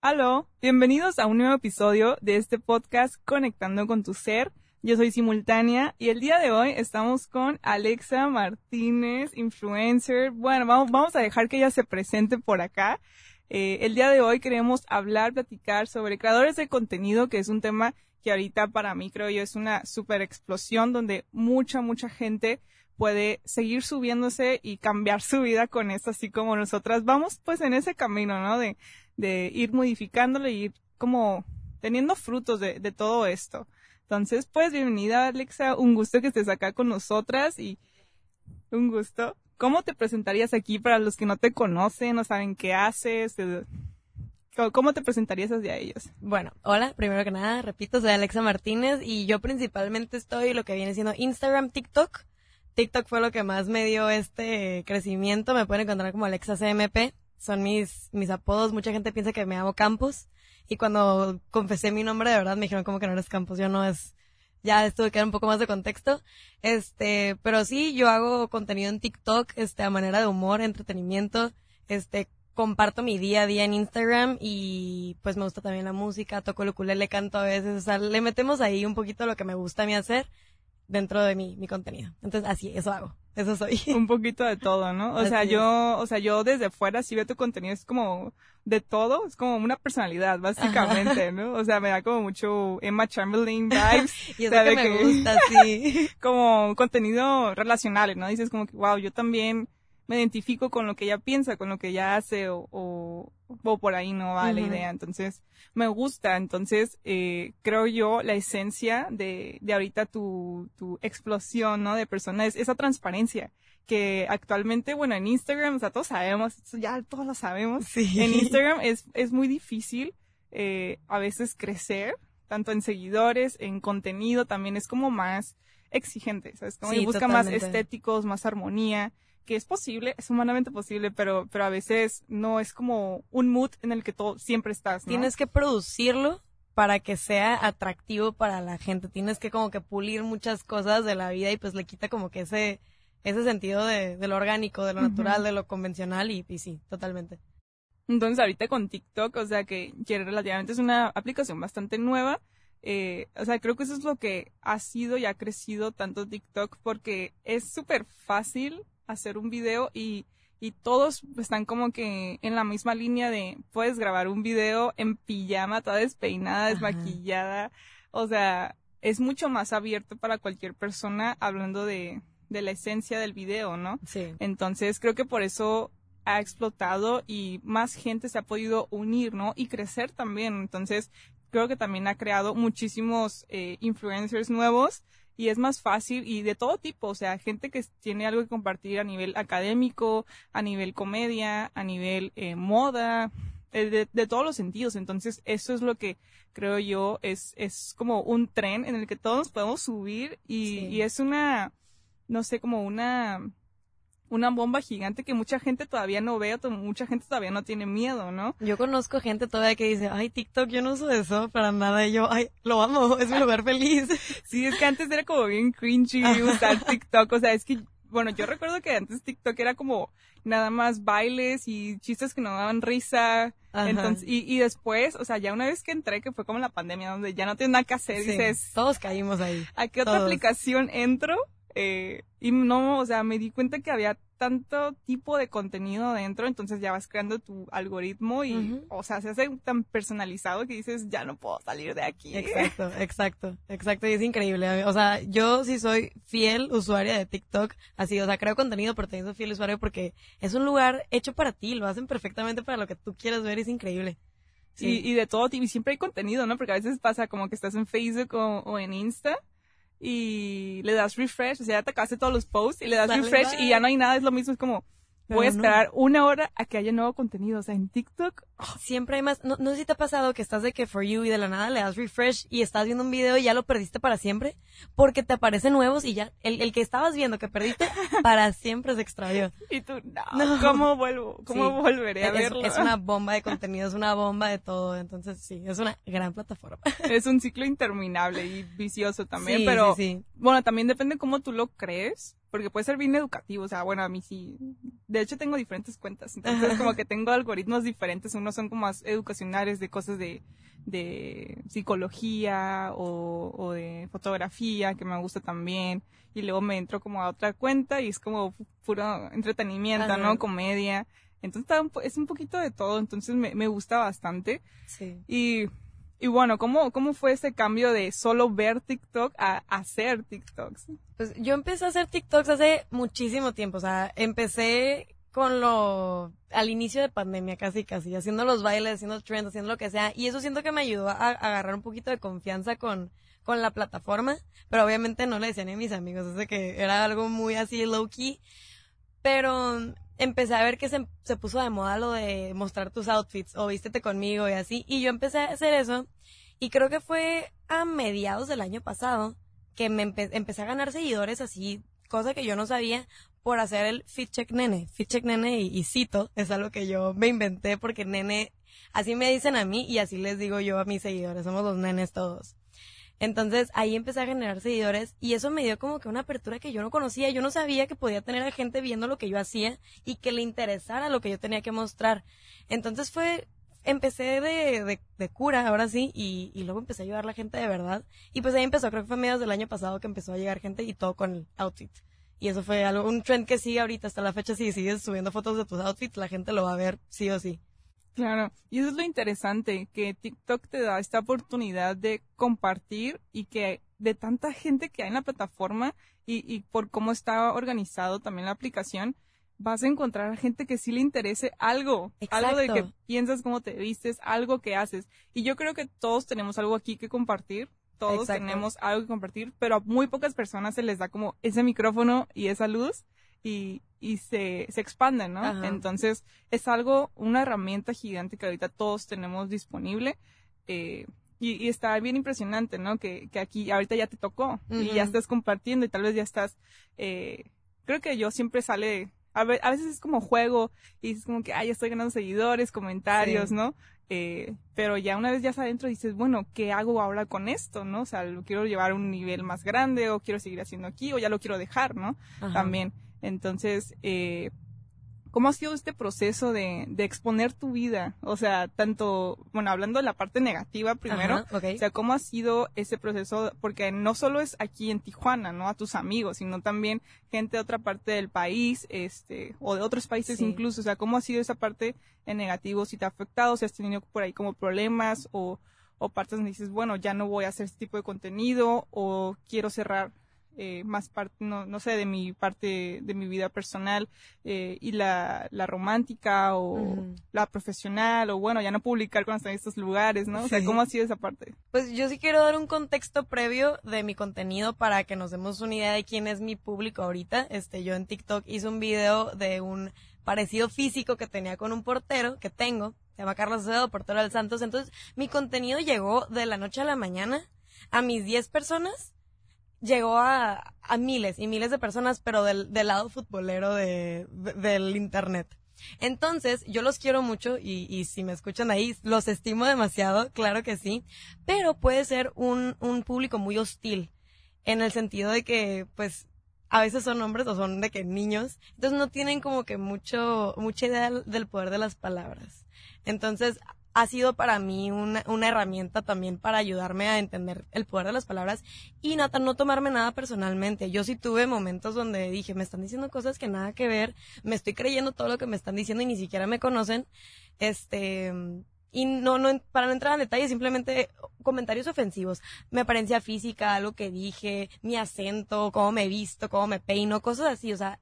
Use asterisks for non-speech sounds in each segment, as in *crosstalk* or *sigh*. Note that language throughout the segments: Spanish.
Aló, bienvenidos a un nuevo episodio de este podcast Conectando con tu Ser. Yo soy Simultánea y el día de hoy estamos con Alexa Martínez, influencer. Bueno, vamos, a dejar que ella se presente por acá. Eh, el día de hoy queremos hablar, platicar sobre creadores de contenido, que es un tema que ahorita para mí creo yo es una super explosión donde mucha, mucha gente puede seguir subiéndose y cambiar su vida con esto, así como nosotras vamos pues en ese camino, ¿no? De ir modificándolo y ir como teniendo frutos de, todo esto. Entonces, pues bienvenida Alexa, un gusto que estés acá con nosotras y un gusto. ¿Cómo te presentarías aquí para los que no te conocen, no saben qué haces? ¿Cómo te presentarías hacia ellos? Bueno, hola, primero que nada, repito, soy Alexa Martínez y yo principalmente estoy lo que viene siendo Instagram, TikTok. TikTok fue lo que más me dio este crecimiento. Me pueden encontrar como Alexa CMP. Son mis, mis apodos. Mucha gente piensa que me hago Campos. Y cuando confesé mi nombre, de verdad me dijeron como que no eres Campos. Yo no es, ya estuve que dar un poco más de contexto. Este, pero sí, yo hago contenido en TikTok, este, a manera de humor, entretenimiento. Este, comparto mi día a día en Instagram y pues me gusta también la música, toco el ukulele, canto a veces, o sea, le metemos ahí un poquito lo que me gusta a mí hacer dentro de mi, mi contenido. Entonces, así, eso hago. Eso soy. *laughs* Un poquito de todo, ¿no? O sea, yo, o sea, yo desde fuera si veo tu contenido es como de todo, es como una personalidad, básicamente, ¿no? O sea, me da como mucho Emma Chamberlain *laughs* vibes. y eso que me gusta, sí. *laughs* como contenido relacional, ¿no? Dices como que, wow, yo también me identifico con lo que ella piensa, con lo que ella hace o, o, o por ahí no va la idea. Entonces, me gusta. Entonces, eh, creo yo, la esencia de, de ahorita tu, tu explosión, ¿no? De persona es esa transparencia que actualmente, bueno, en Instagram, o sea, todos sabemos, ya todos lo sabemos. Sí. En Instagram es, es muy difícil eh, a veces crecer, tanto en seguidores, en contenido, también es como más exigente, ¿sabes? Como Sí, y busca más estéticos, más armonía, que es posible, es humanamente posible, pero, pero a veces no es como un mood en el que todo siempre estás, ¿no? Tienes que producirlo para que sea atractivo para la gente. Tienes que como que pulir muchas cosas de la vida y pues le quita como que ese, ese sentido de, de lo orgánico, de lo natural, de lo convencional y, y sí, totalmente. Entonces ahorita con TikTok, o sea que, que relativamente es una aplicación bastante nueva, eh, o sea, creo que eso es lo que ha sido y ha crecido tanto TikTok porque es súper fácil hacer un video y, y todos están como que en la misma línea de puedes grabar un video en pijama, toda despeinada, Ajá. desmaquillada, o sea, es mucho más abierto para cualquier persona hablando de, de la esencia del video, ¿no? Sí. Entonces creo que por eso ha explotado y más gente se ha podido unir, ¿no? Y crecer también. Entonces creo que también ha creado muchísimos eh, influencers nuevos y es más fácil y de todo tipo, o sea, gente que tiene algo que compartir a nivel académico, a nivel comedia, a nivel eh, moda, eh, de, de todos los sentidos. Entonces eso es lo que creo yo es, es como un tren en el que todos nos podemos subir y, Sí. y es una, no sé, como una una bomba gigante que mucha gente todavía no ve, o mucha gente todavía no tiene miedo, ¿no? Yo conozco gente todavía que dice, ay, TikTok, yo no uso eso para nada. Y yo, ay, lo amo, *laughs* es mi lugar feliz. *laughs* Sí, es que antes era como bien cringy usar TikTok, o sea, es que, bueno, yo recuerdo que antes TikTok era como nada más bailes y chistes que no daban risa, Ajá. entonces, y, y después, o sea, ya una vez que entré, que fue como la pandemia, donde ya no tienes nada que hacer, Sí, dices, todos caímos ahí. ¿a qué otra aplicación entro? Eh, y no, o sea, me di cuenta que había tanto tipo de contenido dentro, entonces ya vas creando tu algoritmo y, o sea, se hace tan personalizado que dices, ya no puedo salir de aquí. Exacto, *laughs* exacto, exacto. Y es increíble. O sea, yo sí soy fiel usuaria de TikTok. Así, o sea, creo contenido, pero también soy fiel usuario porque es un lugar hecho para ti. Lo hacen perfectamente para lo que tú quieras ver. Es increíble. Y, y de todo tipo, y siempre hay contenido, ¿no? Porque a veces pasa como que estás en Facebook o, o en Insta y le das refresh, o sea, ya te acabaste todos los posts y le das Dale, refresh bye. y ya no hay nada, es lo mismo, es como, voy a Pero no. esperar una hora a que haya nuevo contenido, o sea, en TikTok, Siempre hay más. No, no sé si te ha pasado que estás de que for you y de la nada le das refresh y estás viendo un video y ya lo perdiste para siempre porque te aparecen nuevos y ya el, el que estabas viendo que perdiste *laughs* para siempre se extravió. y tú, no, No. ¿cómo vuelvo? ¿Cómo Sí. volveré a Es, verlo? es una *laughs* bomba de contenido, es una bomba de todo. Entonces, sí, es una gran plataforma. *laughs* es un ciclo interminable y vicioso también, Sí, pero sí, sí. bueno, también depende cómo tú lo crees, porque puede ser bien educativo, o sea, bueno, a mí sí, de hecho tengo diferentes cuentas, entonces como que tengo algoritmos diferentes, unos son como más educacionales de cosas de, de psicología o, o de fotografía, que me gusta también, y luego me entro como a otra cuenta y es como puro entretenimiento, ¿no? Comedia, entonces es un poquito de todo, entonces me, me gusta bastante. Sí. Y y bueno, ¿cómo, ¿cómo fue ese cambio de solo ver TikTok a hacer TikToks? Pues yo empecé a hacer TikToks hace muchísimo tiempo, o sea, empecé con lo al inicio de pandemia casi casi, haciendo los bailes, haciendo trends, haciendo lo que sea, y eso siento que me ayudó a, agarrar un poquito de confianza con, con la plataforma, pero obviamente no le decía ni a mis amigos, es de que era algo muy así low key, pero empecé a ver que se, se, puso de moda lo de mostrar tus outfits o vístete conmigo y así. Y yo empecé a hacer eso. Y creo que fue a mediados del año pasado que me empecé a ganar seguidores así, cosa que yo no sabía, por hacer el Fit Check Nene. Fit Check Nene y, y cito, es algo que yo me inventé porque nene, así me dicen a mí y así les digo yo a mis seguidores, somos los nenes todos. Entonces ahí empecé a generar seguidores y eso me dio como que una apertura que yo no conocía. Yo no sabía que podía tener a gente viendo lo que yo hacía y que le interesara lo que yo tenía que mostrar. Entonces fue, empecé de, de, cura, ahora sí, y, y, luego empecé a ayudar a la gente de verdad. Y pues ahí empezó, creo que fue a mediados del año pasado que empezó a llegar gente y todo con el outfit. Y eso fue algo, un trend que sigue ahorita hasta la fecha. Si sigues subiendo fotos de tus outfits, la gente lo va a ver sí o sí. Claro, y eso es lo interesante, que TikTok te da esta oportunidad de compartir y que de tanta gente que hay en la plataforma y, y por cómo está organizado también la aplicación, vas a encontrar a gente que sí le interese algo, algo de que piensas cómo te vistes, algo que haces. Y yo creo que todos tenemos algo aquí que compartir, todos tenemos algo que compartir, pero a muy pocas personas se les da como ese micrófono y esa luz y, y se, se expanden, ¿no? Entonces, es algo, una herramienta gigante que ahorita todos tenemos disponible. Eh, y, está bien impresionante, ¿no? Que, que aquí ahorita ya te tocó y ya estás compartiendo y tal vez ya estás, eh, creo que yo siempre sale, a, veces es como juego y es como que, ay, estoy ganando seguidores, comentarios, ¿no? Eh, pero ya una vez ya estás adentro dices, bueno, ¿qué hago ahora con esto, no? O sea, lo quiero llevar a un nivel más grande o quiero seguir haciendo aquí o ya lo quiero dejar, ¿no? También. Entonces, eh, ¿cómo ha sido este proceso de, de, exponer tu vida? O sea, tanto, bueno, hablando de la parte negativa primero, o sea, ¿cómo ha sido ese proceso? Porque no solo es aquí en Tijuana, ¿no? A tus amigos, sino también gente de otra parte del país, este, o de otros países incluso. O sea, ¿cómo ha sido esa parte en negativo? Si te ha afectado, si has tenido por ahí como problemas o, o partes donde dices, bueno, ya no voy a hacer este tipo de contenido o quiero cerrar eh, más parte, no, no sé, de mi parte de mi vida personal eh, y la, la romántica o la profesional o bueno, ya no publicar cuando estoy en estos lugares, ¿no? O sea, ¿cómo ha sido esa parte? Pues yo sí quiero dar un contexto previo de mi contenido para que nos demos una idea de quién es mi público ahorita. Este, yo en TikTok hice un video de un parecido físico que tenía con un portero que tengo, se llama Carlos Acevedo, portero del Santos. Entonces, mi contenido llegó de la noche a la mañana a mis 10 personas llegó a, a miles y miles de personas, pero del, del lado futbolero de, del Internet. Entonces, yo los quiero mucho y, y, si me escuchan ahí, los estimo demasiado, claro que sí, pero puede ser un, un público muy hostil, en el sentido de que, pues, a veces son hombres o son de que niños, entonces no tienen como que mucho, mucha idea del poder de las palabras. Entonces, ha sido para mí una, una, herramienta también para ayudarme a entender el poder de las palabras y no, tomarme nada personalmente. Yo sí tuve momentos donde dije, me están diciendo cosas que nada que ver, me estoy creyendo todo lo que me están diciendo y ni siquiera me conocen. Este, y no, no, para no entrar en detalles, simplemente comentarios ofensivos. Mi apariencia física, algo que dije, mi acento, cómo me visto, cómo me peino, cosas así. O sea,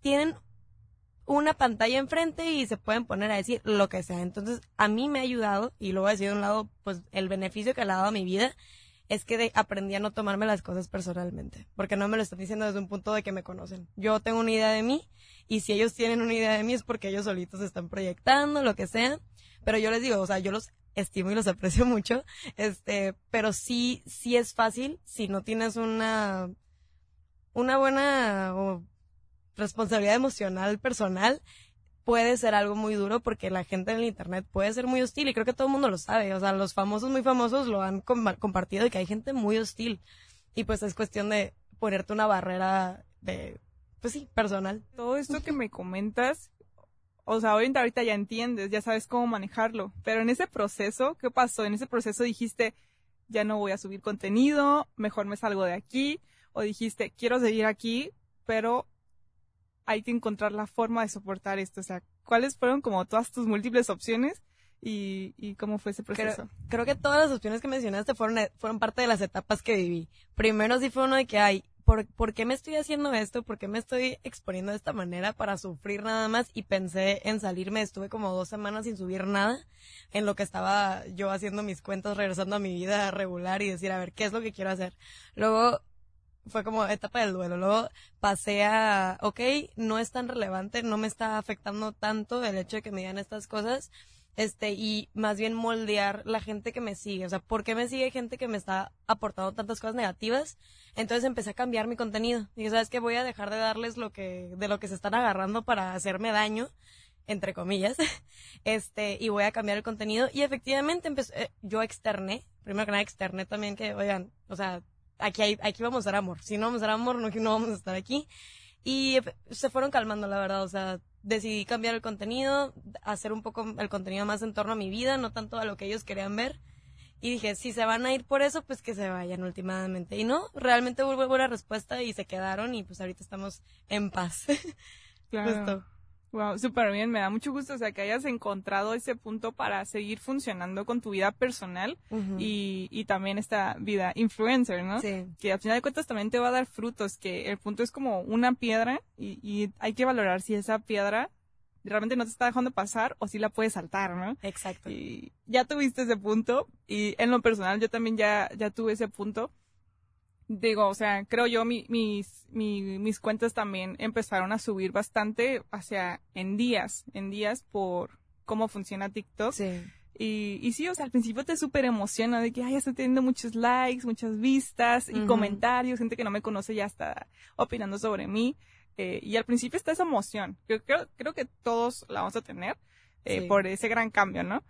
tienen una pantalla enfrente y se pueden poner a decir lo que sea. Entonces, a mí me ha ayudado, y lo voy a decir de un lado, pues el beneficio que le ha dado a mi vida es que aprendí a no tomarme las cosas personalmente, porque no me lo están diciendo desde un punto de que me conocen. Yo tengo una idea de mí, y si ellos tienen una idea de mí es porque ellos solitos están proyectando, lo que sea. Pero yo les digo, o sea, yo los estimo y los *laughs* aprecio mucho, este, pero sí, sí es fácil si no tienes una, una buena responsabilidad emocional personal puede ser algo muy duro porque la gente en el internet puede ser muy hostil y creo que todo el mundo lo sabe, o sea, los famosos muy famosos lo han compartido y que hay gente muy hostil y pues es cuestión de ponerte una barrera de pues sí, personal. Todo esto que me comentas, o sea, hoy ahorita ya entiendes, ya sabes cómo manejarlo, pero en ese proceso, ¿qué pasó? En ese proceso dijiste, ya no voy a subir contenido, mejor me salgo de aquí, o dijiste, quiero seguir aquí, pero hay que encontrar la forma de soportar esto, o sea, ¿cuáles fueron como todas tus múltiples opciones? Y, y cómo fue ese proceso. Creo, creo, que todas las opciones que mencionaste fueron, fueron parte de las etapas que viví. Primero sí fue uno de que, ay, ¿por, ¿por qué me estoy haciendo esto? ¿Por qué me estoy exponiendo de esta manera para sufrir nada más? Y pensé en salirme, estuve como dos semanas sin subir nada, en lo que estaba yo haciendo mis cuentas, regresando a mi vida regular y decir, a ver, ¿qué es lo que quiero hacer? Luego fue como etapa del duelo. Luego pasé a, ok, no es tan relevante, no me está afectando tanto el hecho de que me digan estas cosas este, y más bien moldear la gente que me sigue. O sea, ¿por qué me sigue gente que me está aportando tantas cosas negativas? Entonces empecé a cambiar mi contenido. Dije, ¿sabes qué? Voy a dejar de darles lo que, de lo que se están agarrando para hacerme daño, entre comillas. *laughs* Este, y voy a cambiar el contenido. Y efectivamente empecé, eh, yo externé, primero que nada externé también que, oigan, o sea, aquí hay, aquí vamos a dar amor. Si no vamos a dar amor, no, no vamos a estar aquí. Y se fueron calmando, la verdad, o sea, decidí cambiar el contenido, hacer un poco el contenido más en torno a mi vida, no tanto a lo que ellos querían ver. Y dije, si se van a ir por eso, pues que se vayan últimamente. Y no, realmente hubo buena respuesta y se quedaron y pues ahorita estamos en paz. *laughs* Claro. Wow, súper bien, me da mucho gusto, o sea, que hayas encontrado ese punto para seguir funcionando con tu vida personal y, y también esta vida influencer, ¿no? Sí. Que al final de cuentas también te va a dar frutos, que el punto es como una piedra y, y hay que valorar si esa piedra realmente no te está dejando pasar o si la puedes saltar, ¿no? Exacto. Y ya tuviste ese punto y en lo personal yo también ya, ya tuve ese punto digo, o sea, creo yo mi, mis, mis cuentas también empezaron a subir bastante hacia en días, en días por cómo funciona TikTok. Sí. Y, y sí, o sea, al principio te súper emociona de que, ay, estoy teniendo muchos likes, muchas vistas y comentarios, gente que no me conoce ya está opinando sobre mí. Eh, y al principio está esa emoción. Yo creo, creo que todos la vamos a tener eh, por ese gran cambio, ¿no?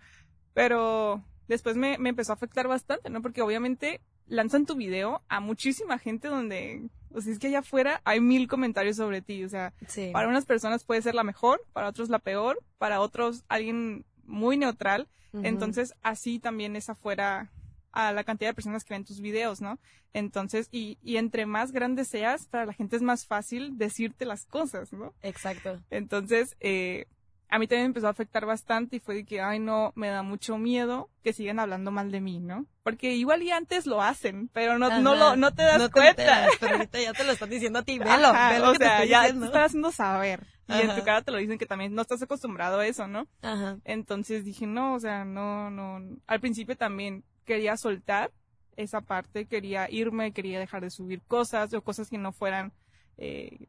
Pero después me, me empezó a afectar bastante, ¿no? Porque obviamente lanzan tu video a muchísima gente donde, o sea, es que allá afuera hay mil comentarios sobre ti, o sea, para unas personas puede ser la mejor, para otros la peor, para otros alguien muy neutral, entonces así también es afuera a la cantidad de personas que ven tus videos, ¿no? Entonces, y, y entre más grande seas, para la gente es más fácil decirte las cosas, ¿no? Exacto. Entonces, eh, a mí también empezó a afectar bastante y fue de que, ay, no, me da mucho miedo que sigan hablando mal de mí, ¿no? Porque igual y antes lo hacen, pero no, no, lo, no te das cuenta. pero ahorita ya te lo están diciendo a ti, velo, velo O sea, ya te están haciendo saber. Y en tu cara te lo dicen que también no estás acostumbrado a eso, ¿no? Ajá. Entonces dije, no, o sea, no, no. Al principio también quería soltar esa parte, quería irme, quería dejar de subir cosas o cosas que no fueran eh,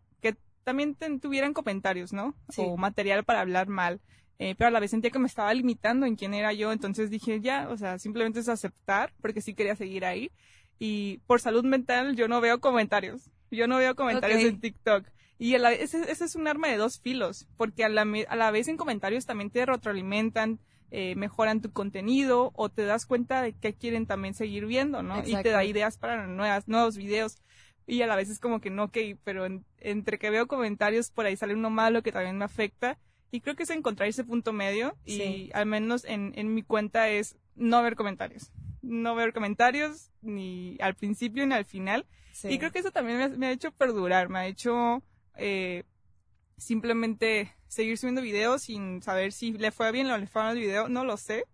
también tuvieran comentarios, ¿no? O material para hablar mal. Eh, pero a la vez sentía que me estaba limitando en quién era yo, entonces dije, ya, o sea, simplemente es aceptar, porque sí quería seguir ahí. Y por salud mental yo no veo comentarios. Yo no veo comentarios en TikTok. Y ese, ese, es un arma de dos filos, porque a la, a la vez en comentarios también te retroalimentan, eh, mejoran tu contenido o te das cuenta de que quieren también seguir viendo, ¿no? Y te da ideas para nuevas, nuevos videos y a la vez es como que no, ok, pero entre que veo comentarios por ahí sale uno malo que también me afecta y creo que es encontrar ese punto medio y al menos en, en mi cuenta es no ver comentarios. No ver comentarios ni al principio ni al final. Y creo que eso también me ha, hecho perdurar, me ha hecho eh, simplemente seguir subiendo videos sin saber si le fue bien o le fue mal el video, no lo sé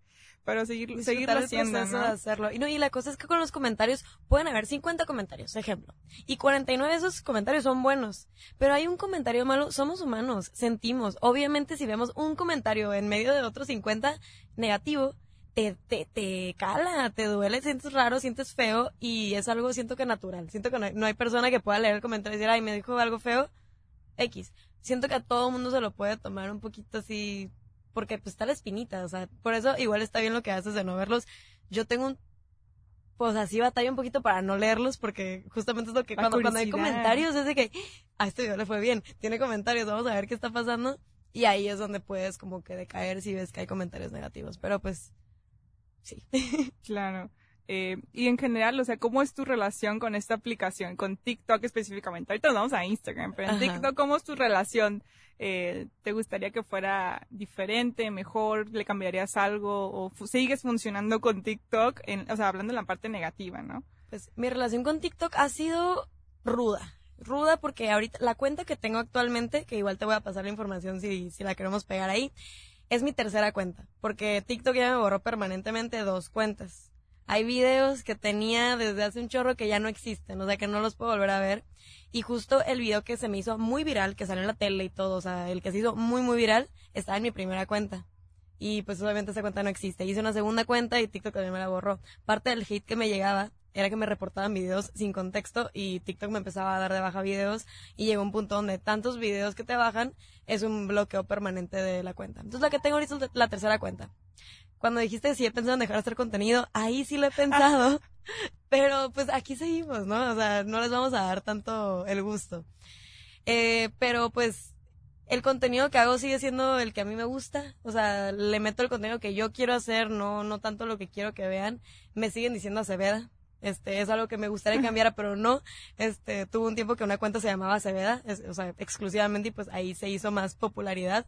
pero seguir, seguirlo haciendo, ¿no? de hacerlo. Y no, y la cosa es que con los comentarios pueden haber 50 comentarios, ejemplo. Y 49 de esos comentarios son buenos. Pero hay un comentario malo, somos humanos, sentimos. Obviamente si vemos un comentario en medio de otros 50 negativo, te, te, te cala, te duele, sientes raro, sientes feo y es algo, siento que natural. Siento que no hay, no hay persona que pueda leer el comentario y decir, ay, me dijo algo feo, X. Siento que a todo mundo se lo puede tomar un poquito así porque pues está la espinita, o sea, por eso igual está bien lo que haces de no verlos. Yo tengo un, pues así batalla un poquito para no leerlos porque justamente es lo que cuando, cuando hay comentarios es de que, a este video le fue bien, tiene comentarios, vamos a ver qué está pasando. Y ahí es donde puedes como que decaer si ves que hay comentarios negativos, pero pues sí. claro. Eh, y en general, o sea, ¿cómo es tu relación con esta aplicación, con TikTok específicamente? Ahorita nos vamos a Instagram, pero en TikTok, ¿cómo es tu relación? Eh, ¿Te gustaría que fuera diferente, mejor? ¿Le cambiarías algo? ¿O sigues funcionando con TikTok? En, o sea, hablando en la parte negativa, ¿no? Pues mi relación con TikTok ha sido ruda. Ruda porque ahorita la cuenta que tengo actualmente, que igual te voy a pasar la información si, si la queremos pegar ahí, es mi tercera cuenta. Porque TikTok ya me borró permanentemente dos cuentas. Hay videos que tenía desde hace un chorro que ya no existen, o sea que no los puedo volver a ver. Y justo el video que se me hizo muy viral, que salió en la tele y todo, o sea, el que se hizo muy, muy viral, estaba en mi primera cuenta. Y pues obviamente esa cuenta no existe. Hice una segunda cuenta y TikTok también me la borró. Parte del hate que me llegaba era que me reportaban videos sin contexto y TikTok me empezaba a dar de baja videos y llegó un punto donde tantos videos que te bajan es un bloqueo permanente de la cuenta. Entonces la que tengo ahorita es la tercera cuenta. Cuando dijiste si he pensado en dejar de hacer contenido, ahí sí lo he pensado. *laughs* pero pues aquí seguimos, ¿no? O sea, no les vamos a dar tanto el gusto. Eh, pero pues el contenido que hago sigue siendo el que a mí me gusta. O sea, le meto el contenido que yo quiero hacer, no, no tanto lo que quiero que vean. Me siguen diciendo Aceveda. Este, es algo que me gustaría cambiar, pero no. Este, tuvo un tiempo que una cuenta se llamaba Aceveda, o sea, exclusivamente, y pues ahí se hizo más popularidad.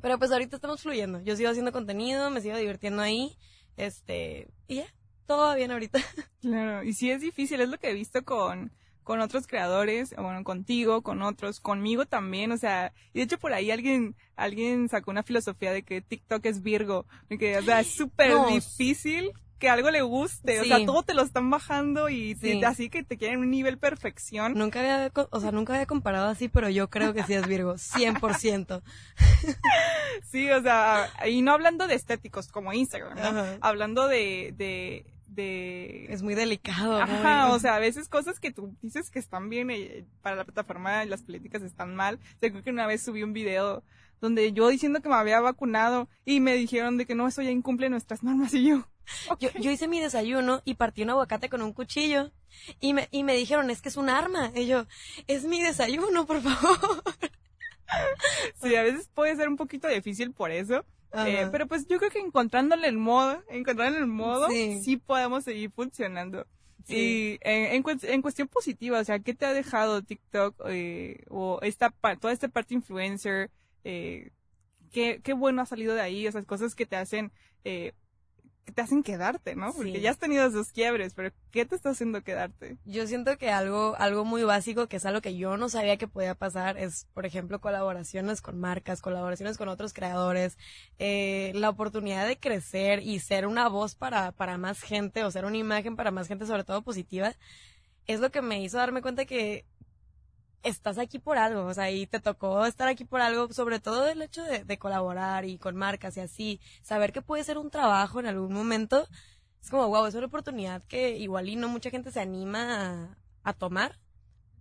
Pero pues ahorita estamos fluyendo. Yo sigo haciendo contenido, me sigo divirtiendo ahí. Este, y ya, todo va bien ahorita. *laughs* Claro, y sí es difícil, es lo que he visto con, con otros creadores, bueno, contigo, con otros, conmigo también, o sea, y de hecho por ahí alguien, alguien sacó una filosofía de que TikTok es Virgo, que, o sea, es *gasps* súper difícil que algo le guste, o sea, todo te lo están bajando y así que te quieren un nivel perfección. Nunca había, o sea, nunca había comparado así, pero yo creo que sí es Virgo, *laughs* 100%. sí, o sea, y no hablando de estéticos como Instagram, ¿no? Hablando de, de, de... Es muy delicado. Ajá, o sea, a veces cosas que tú dices que están bien eh, para la plataforma y las políticas están mal. O creo que una vez subí un video donde yo diciendo que me había vacunado y me dijeron de que no, eso ya incumple nuestras normas y yo... *laughs* Yo, yo, hice mi desayuno y partí un aguacate con un cuchillo. Y me, y me dijeron, es que es un arma. Y yo, es mi desayuno, por favor. *laughs* Sí, a veces puede ser un poquito difícil por eso. Eh, pero pues yo creo que encontrándole el modo, encontrándole el modo, sí, podemos seguir funcionando. Y en, en, cuestión positiva, o sea, ¿qué te ha dejado TikTok eh, o esta toda esta parte influencer? Eh, ¿qué, ¿Qué bueno ha salido de ahí? Esas cosas que te hacen eh, te hacen quedarte, ¿no? Porque ya has tenido esos quiebres, pero ¿qué te está haciendo quedarte? Yo siento que algo, algo muy básico, que es algo que yo no sabía que podía pasar, es, por ejemplo, colaboraciones con marcas, colaboraciones con otros creadores, eh, la oportunidad de crecer y ser una voz para, para más gente, o ser una imagen para más gente, sobre todo positiva, es lo que me hizo darme cuenta que estás aquí por algo, o sea, y te tocó estar aquí por algo, sobre todo el hecho de, colaborar y con marcas y así, saber que puede ser un trabajo en algún momento, es como, wow, es una oportunidad que igual y no mucha gente se anima a, tomar.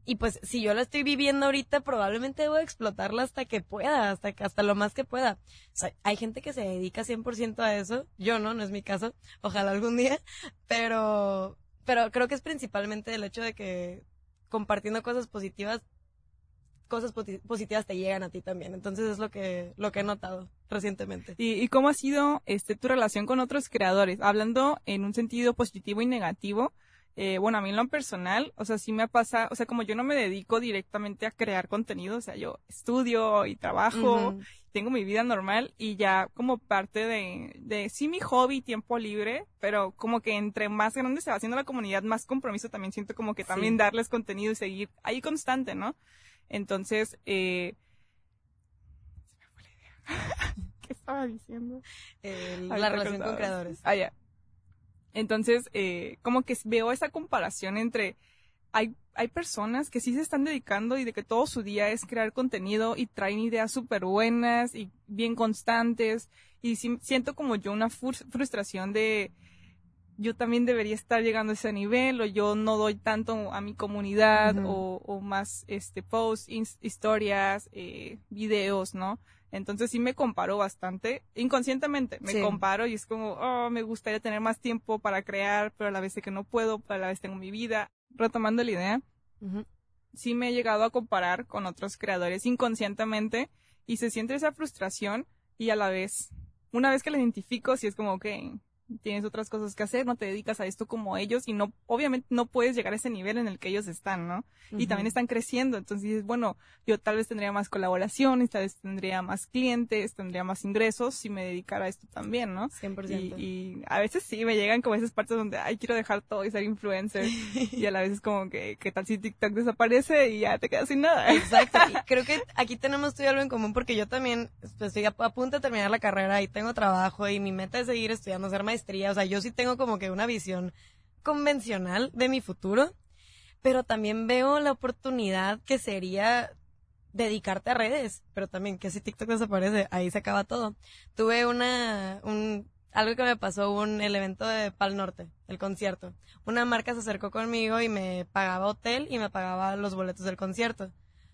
Y pues si yo la estoy viviendo ahorita, probablemente a explotarla hasta que pueda, hasta, hasta lo más que pueda. O sea, hay gente que se dedica 100% a eso, yo no, no es mi caso, ojalá algún día, pero, pero creo que es principalmente el hecho de que compartiendo cosas positivas, cosas positivas te llegan a ti también. Entonces es lo que, lo que he notado recientemente. ¿Y, cómo ha sido este, tu relación con otros creadores? Hablando en un sentido positivo y negativo, eh, bueno, a mí en lo personal, o sea, sí me pasa, o sea, como yo no me dedico directamente a crear contenido, o sea, yo estudio y trabajo, tengo mi vida normal y ya como parte de, de, sí, mi hobby, tiempo libre, pero como que entre más grande se va haciendo la comunidad, más compromiso también siento como que también darles contenido y seguir ahí constante, ¿no? Entonces, eh, *laughs* ¿Qué estaba diciendo? la relación con creadores. Ah, ya. Entonces, eh, como que veo esa comparación entre hay, hay personas que sí se están dedicando y de que todo su día es crear contenido y traen ideas súper buenas y bien constantes y siento como yo una frustración de yo también debería estar llegando a ese nivel o yo no doy tanto a mi comunidad o, más este posts, historias, eh, videos, ¿no? Entonces sí me comparo bastante, inconscientemente me comparo y es como, oh, me gustaría tener más tiempo para crear, pero a la vez sé que no puedo, pero a la vez tengo mi vida. Retomando la idea, sí me he llegado a comparar con otros creadores inconscientemente y se siente esa frustración y a la vez, una vez que la identifico, sí es como, ok, tienes otras cosas que hacer, no te dedicas a esto como ellos y no, obviamente no puedes llegar a ese nivel en el que ellos están, ¿no? Y también están creciendo, entonces dices, bueno, yo tal vez tendría más colaboraciones, tal vez tendría más clientes, tendría más ingresos si me dedicara a esto también, ¿no? 100%. Y, y a veces sí me llegan como esas partes donde, ay, quiero dejar todo y ser influencer. y a la vez es como que, ¿qué tal si TikTok desaparece y ya te quedas sin nada? Exacto. Y *laughs* creo que aquí tenemos tú y algo en común porque yo también pues, estoy a, a punto de terminar la carrera y tengo trabajo y mi meta es seguir estudiando, hacer maestría. O sea, yo sí tengo como que una visión convencional de mi futuro, pero también veo la oportunidad que sería dedicarte a redes, pero también que si TikTok desaparece, ahí se acaba todo. Tuve una, un, algo que me pasó un, el evento de Pal Norte, el concierto. Una marca se acercó conmigo y me pagaba hotel y me pagaba los boletos del concierto.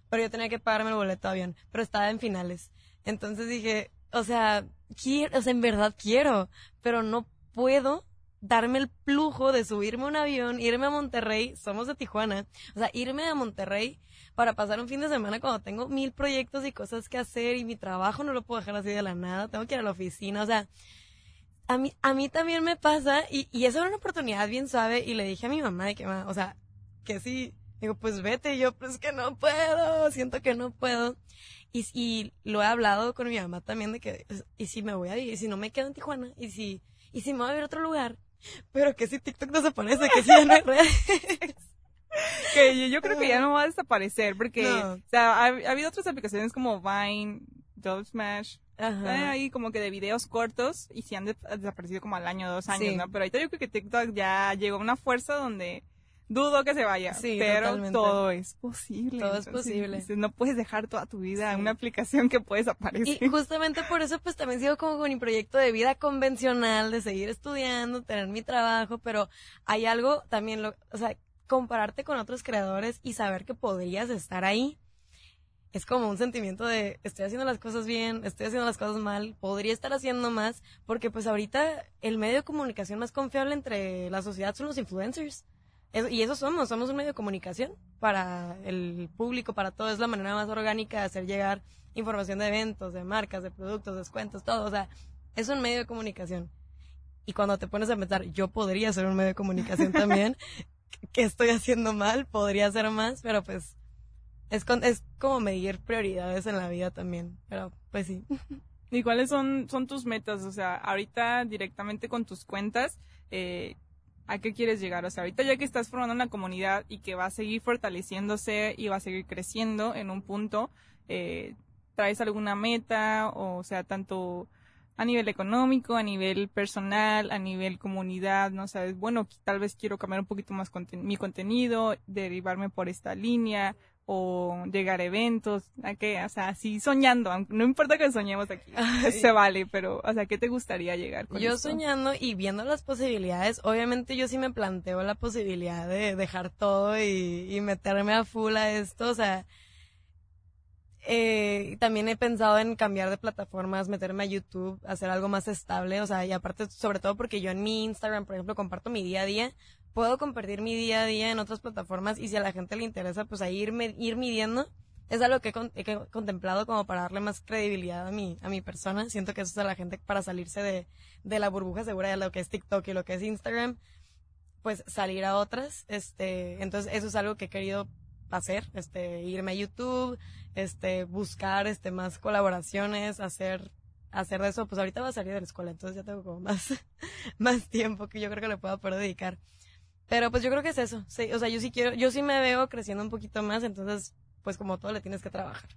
Pero yo tenía que pagarme el boleto de avión, pero estaba en finales. Entonces dije, o sea, quiero, o sea, en verdad quiero, pero no puedo darme el plujo de subirme a un avión, irme a Monterrey, somos de Tijuana, o sea, irme a Monterrey para pasar un fin de semana cuando tengo mil proyectos y cosas que hacer y mi trabajo no lo puedo dejar así de la nada, tengo que ir a la oficina, o sea, a mí, a mí también me pasa y, y esa era una oportunidad bien suave y le dije a mi mamá de que, "Ma, o sea, que sí, digo, pues vete, yo, pues que no puedo, siento que no puedo. Y, lo he hablado con mi mamá también de que, y si me voy a vivir, y si no me quedo en Tijuana, y si, y si me voy a a otro lugar, pero que si TikTok desaparece, que si ya no hay redes. *laughs* que yo, yo creo que ya no va a desaparecer porque, No. o sea, ha, ha habido otras aplicaciones como Vine, Dove Smash, Ajá. ahí como que de videos cortos y sí han de- desaparecido como al año, dos años, Sí. ¿no? Pero ahorita yo creo que TikTok ya llegó a una fuerza donde dudo que se vaya, Sí, pero totalmente. todo es posible. Todo es posible. no puedes dejar toda tu vida en Sí. una aplicación que puede desaparecer. Y justamente por eso pues también sigo como con mi proyecto de vida convencional, de seguir estudiando, tener mi trabajo, pero hay algo también, lo, o sea, compararte con otros creadores y saber que podrías estar ahí. Es como un sentimiento de estoy haciendo las cosas bien, estoy haciendo las cosas mal, podría estar haciendo más, porque pues ahorita el medio de comunicación más confiable entre la sociedad son los influencers. Y eso somos, somos un medio de comunicación para el público, para todo. Es la manera más orgánica de hacer llegar información de eventos, de marcas, de productos, descuentos, todo. O sea, es un medio de comunicación. Y cuando te pones a pensar, yo podría ser un medio de comunicación *laughs* también, ¿qué estoy haciendo mal? Podría hacer más, pero pues es, con- es como medir prioridades en la vida también. Pero pues sí. *laughs* ¿Y cuáles son, son tus metas? O sea, ahorita directamente con tus cuentas, eh, ¿a qué quieres llegar? O sea, ahorita ya que estás formando una comunidad y que va a seguir fortaleciéndose y va a seguir creciendo en un punto, eh, ¿traes alguna meta? O sea, tanto a nivel económico, a nivel personal, a nivel comunidad, ¿no? Sabes, bueno, tal vez quiero cambiar un poquito más conten- mi contenido, derivarme por esta línea, o llegar a eventos, ¿a qué? O sea, sí soñando, no importa que soñemos aquí, Ay. *laughs* se vale, pero, o sea, ¿qué te gustaría llegar con Yo esto? soñando y viendo las posibilidades, obviamente yo sí me planteo la posibilidad de dejar todo y, y meterme a full a esto, o sea, eh, también he pensado en cambiar de plataformas, meterme a YouTube, hacer algo más estable, o sea, y aparte, sobre todo porque yo en mi Instagram, por ejemplo, comparto mi día a día, puedo compartir mi día a día en otras plataformas y si a la gente le interesa, pues ahí ir, me- ir midiendo. Es algo que he, con- que he contemplado como para darle más credibilidad a mi, a mi persona. Siento que eso es a la gente para salirse de, de la burbuja segura de lo que es TikTok y lo que es Instagram, pues salir a otras. Este, entonces eso es algo que he querido hacer, este, irme a YouTube, este, buscar este más colaboraciones, hacer hacer de eso, pues ahorita va a salir de la escuela, entonces ya tengo como más *laughs* más tiempo que yo creo que le puedo poder dedicar. Pero pues yo creo que es eso. Sí, o sea, yo sí quiero, yo sí me veo creciendo un poquito más, entonces pues como todo le tienes que trabajar.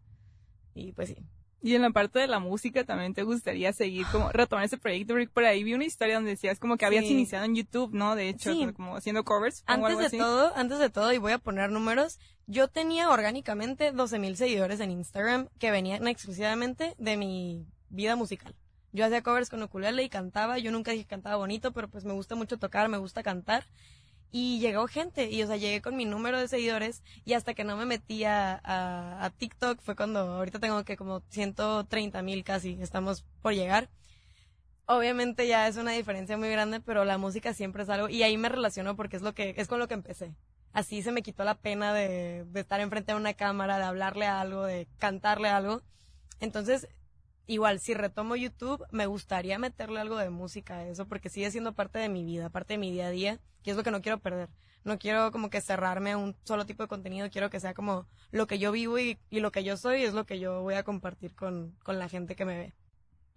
Y pues sí. Y en la parte de la música también te gustaría seguir como retomar ese proyecto, porque por ahí vi una historia donde decías como que habías Sí. iniciado en YouTube, ¿no? De hecho, Sí. como haciendo covers Antes algo de así. todo, antes de todo, y voy a poner números, yo tenía orgánicamente 12 mil seguidores en Instagram que venían exclusivamente de mi vida musical. Yo hacía covers con ukulele y cantaba, yo nunca dije que cantaba bonito, pero pues me gusta mucho tocar, me gusta cantar. Y llegó gente, y o sea, llegué con mi número de seguidores, y hasta que no me metí a, a, a TikTok fue cuando ahorita tengo que como 130 mil casi, estamos por llegar obviamente ya es una diferencia muy grande, pero la música siempre es algo, y ahí me relaciono porque es lo que, es con lo que empecé. Así se me quitó la pena de, estar enfrente de una cámara, de hablarle a algo, de cantarle algo. Entonces, igual, si retomo YouTube, me gustaría meterle algo de música a eso, porque sigue siendo parte de mi vida, parte de mi día a día, y es lo que no quiero perder. No quiero como que cerrarme a un solo tipo de contenido, quiero que sea como lo que yo vivo y, y lo que yo soy es lo que yo voy a compartir con, con la gente que me ve.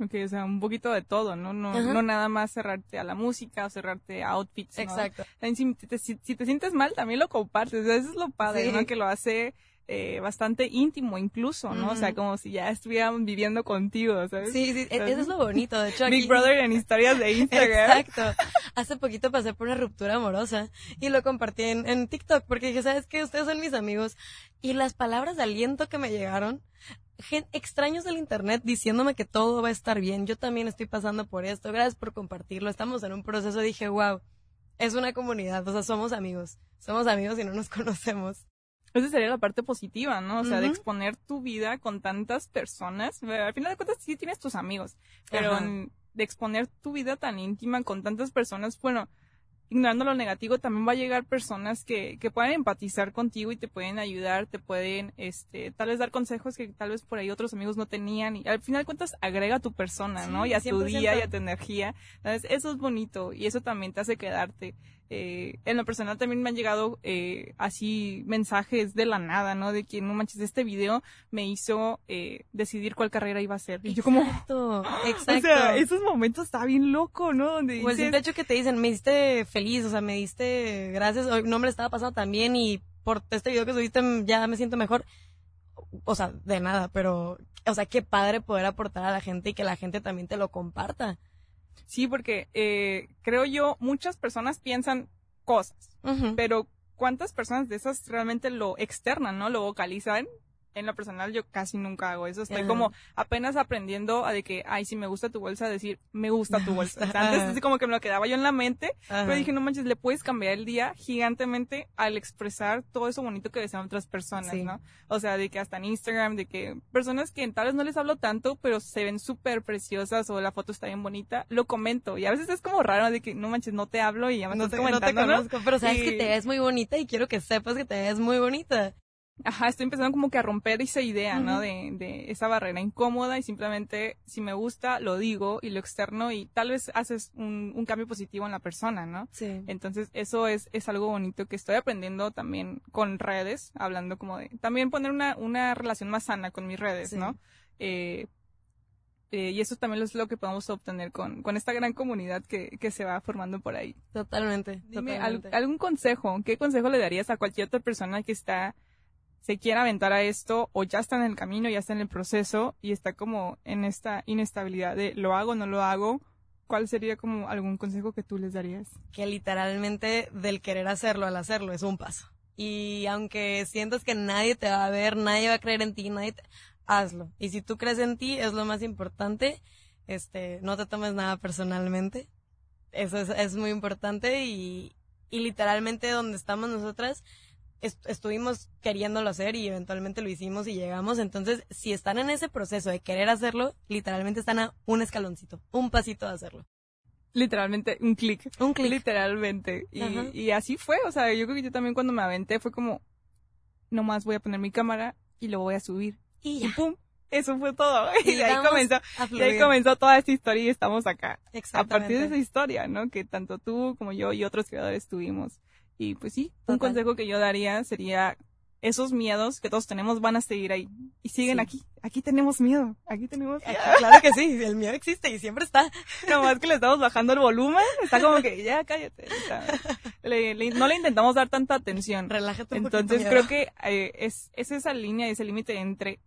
Ok, o sea, un poquito de todo, ¿no? No, no nada más cerrarte a la música o cerrarte a outfits. ¿no? Exacto. Si te, si, te, sientes mal, también lo compartes. Eso es lo padre, ¿no? Que lo hace eh, bastante íntimo incluso, ¿no? O sea, como si ya estuvieran viviendo contigo, ¿sabes? Sí, sí, e-, eso es lo bonito. De hecho, *laughs* aquí... Big Brother en historias de Instagram. Exacto. Hace poquito pasé por una ruptura amorosa y lo compartí en, en TikTok porque dije, ¿sabes qué? Ustedes son mis amigos. Y las palabras de aliento que me llegaron, extraños del internet diciéndome que todo va a estar bien. Yo también estoy pasando por esto. Gracias por compartirlo. Estamos en un proceso. Dije, wow, es una comunidad. O sea, somos amigos. Somos amigos y no nos *laughs* conocemos. Esa sería la parte positiva, ¿no? O sea, de exponer tu vida con tantas personas. Al final de cuentas sí tienes tus amigos, pero de exponer tu vida tan íntima con tantas personas, bueno, ignorando lo negativo, también va a llegar personas que, que puedan empatizar contigo y te pueden ayudar, te pueden, este, tal vez dar consejos que tal vez por ahí otros amigos no tenían y al final de cuentas agrega a tu persona, ¿no? Y a tu día y a tu energía. Entonces, eso es bonito y eso también te hace quedarte. Eh, en lo personal también me han llegado eh, así mensajes de la nada, ¿no? De que no manches, este video me hizo eh, decidir cuál carrera iba a hacer. Y yo como... Exacto. *gasps* O sea, esos momentos está bien loco, ¿no? Donde. O el hecho que te dicen, me diste feliz, o sea, me diste gracias, no me lo estaba pasando tan bien y por este video que subiste ya me siento mejor. O sea, de nada, pero, o sea, qué padre poder aportar a la gente y que la gente también te lo comparta. Sí, porque eh, creo yo, muchas personas piensan cosas, pero ¿cuántas personas de esas realmente lo externan, no? Lo vocalizan en lo personal yo casi nunca hago eso. Estoy como apenas aprendiendo a de que, ay, si me gusta tu bolsa, decir, me gusta tu bolsa. *laughs* antes así como que me lo quedaba yo en la mente, pero dije, no manches, le puedes cambiar el día gigantemente al expresar todo eso bonito que desean otras personas, ¿no? O sea, de que hasta en Instagram, de que personas que tal vez no les hablo tanto, pero se ven súper preciosas o la foto está bien bonita, lo comento. Y a veces es como raro de que, no manches, no te hablo y ya me no estás comentando, no te conozco, pero sabes que te ves muy bonita y quiero que sepas que te ves muy bonita. Ajá, estoy empezando como que a romper esa idea, ¿no? De, de esa barrera incómoda y simplemente si me gusta lo digo y lo externo y tal vez haces un, un cambio positivo en la persona, ¿no? Sí. Entonces eso es, es algo bonito que estoy aprendiendo también con redes, hablando como de, también poner una, una relación más sana con mis redes, ¿no? Eh, eh, y eso también es lo que podemos obtener con, con esta gran comunidad que, que se va formando por ahí. Totalmente. Dime, totalmente. ¿algún consejo? ¿Qué consejo le darías a cualquier otra persona que está se quiera aventar a esto o ya está en el camino, ya está en el proceso y está como en esta inestabilidad de lo hago, no lo hago, ¿cuál sería como algún consejo que tú les darías? Que literalmente del querer hacerlo al hacerlo es un paso. Y aunque sientas que nadie te va a ver, nadie va a creer en ti, nadie hazlo. Y si tú crees en ti, es lo más importante. Este, no te tomes nada personalmente. Eso es, es muy importante y, y literalmente donde estamos nosotras, estuvimos queriéndolo hacer y eventualmente lo hicimos y llegamos. Entonces, si están en ese proceso de querer hacerlo, literalmente están a un escaloncito, un pasito de hacerlo. Literalmente, un clic. Un clic. Literalmente. Y, y, así fue. O sea, yo creo que yo también cuando me aventé fue como, nomás voy a poner mi cámara y lo voy a subir. Y, ya. pum. Eso fue todo. *laughs* Y, ahí comenzó, y ahí comenzó toda esta historia y estamos acá. A partir de esa historia, ¿no? Que tanto tú como yo y otros creadores tuvimos. Y pues sí, un consejo que yo daría sería esos miedos que todos tenemos van a seguir ahí. Y siguen aquí. Aquí tenemos miedo. Aquí tenemos miedo. claro que sí, el miedo existe y siempre está. Nomás que le estamos bajando el volumen. Está como que, ya cállate. no le intentamos dar tanta atención. Relájate un Entonces creo que eh, es, es esa línea, ese límite entre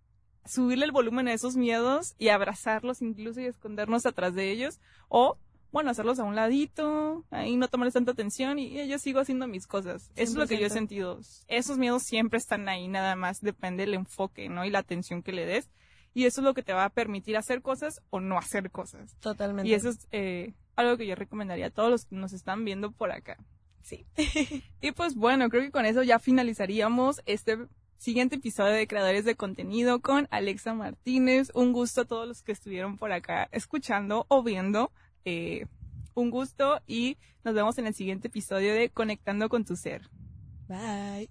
subirle el volumen a esos miedos y abrazarlos incluso y escondernos atrás de ellos. O bueno, hacerlos a un ladito, ahí no tomarles tanta atención y yo sigo haciendo mis cosas. Eso es lo que yo he sentido. Esos miedos siempre están ahí, nada más depende del enfoque, ¿no? Y la atención que le des. Y eso es lo que te va a permitir hacer cosas o no hacer cosas. Totalmente. Y eso es eh, algo que yo recomendaría a todos los que nos están viendo por acá. Sí. *laughs* y pues bueno, creo que con eso ya finalizaríamos este siguiente episodio de Creadores de Contenido con Alexa Martínez. Un gusto a todos los que estuvieron por acá escuchando o viendo. Eh, un gusto y nos vemos en el siguiente episodio de Conectando con tu Ser. Bye.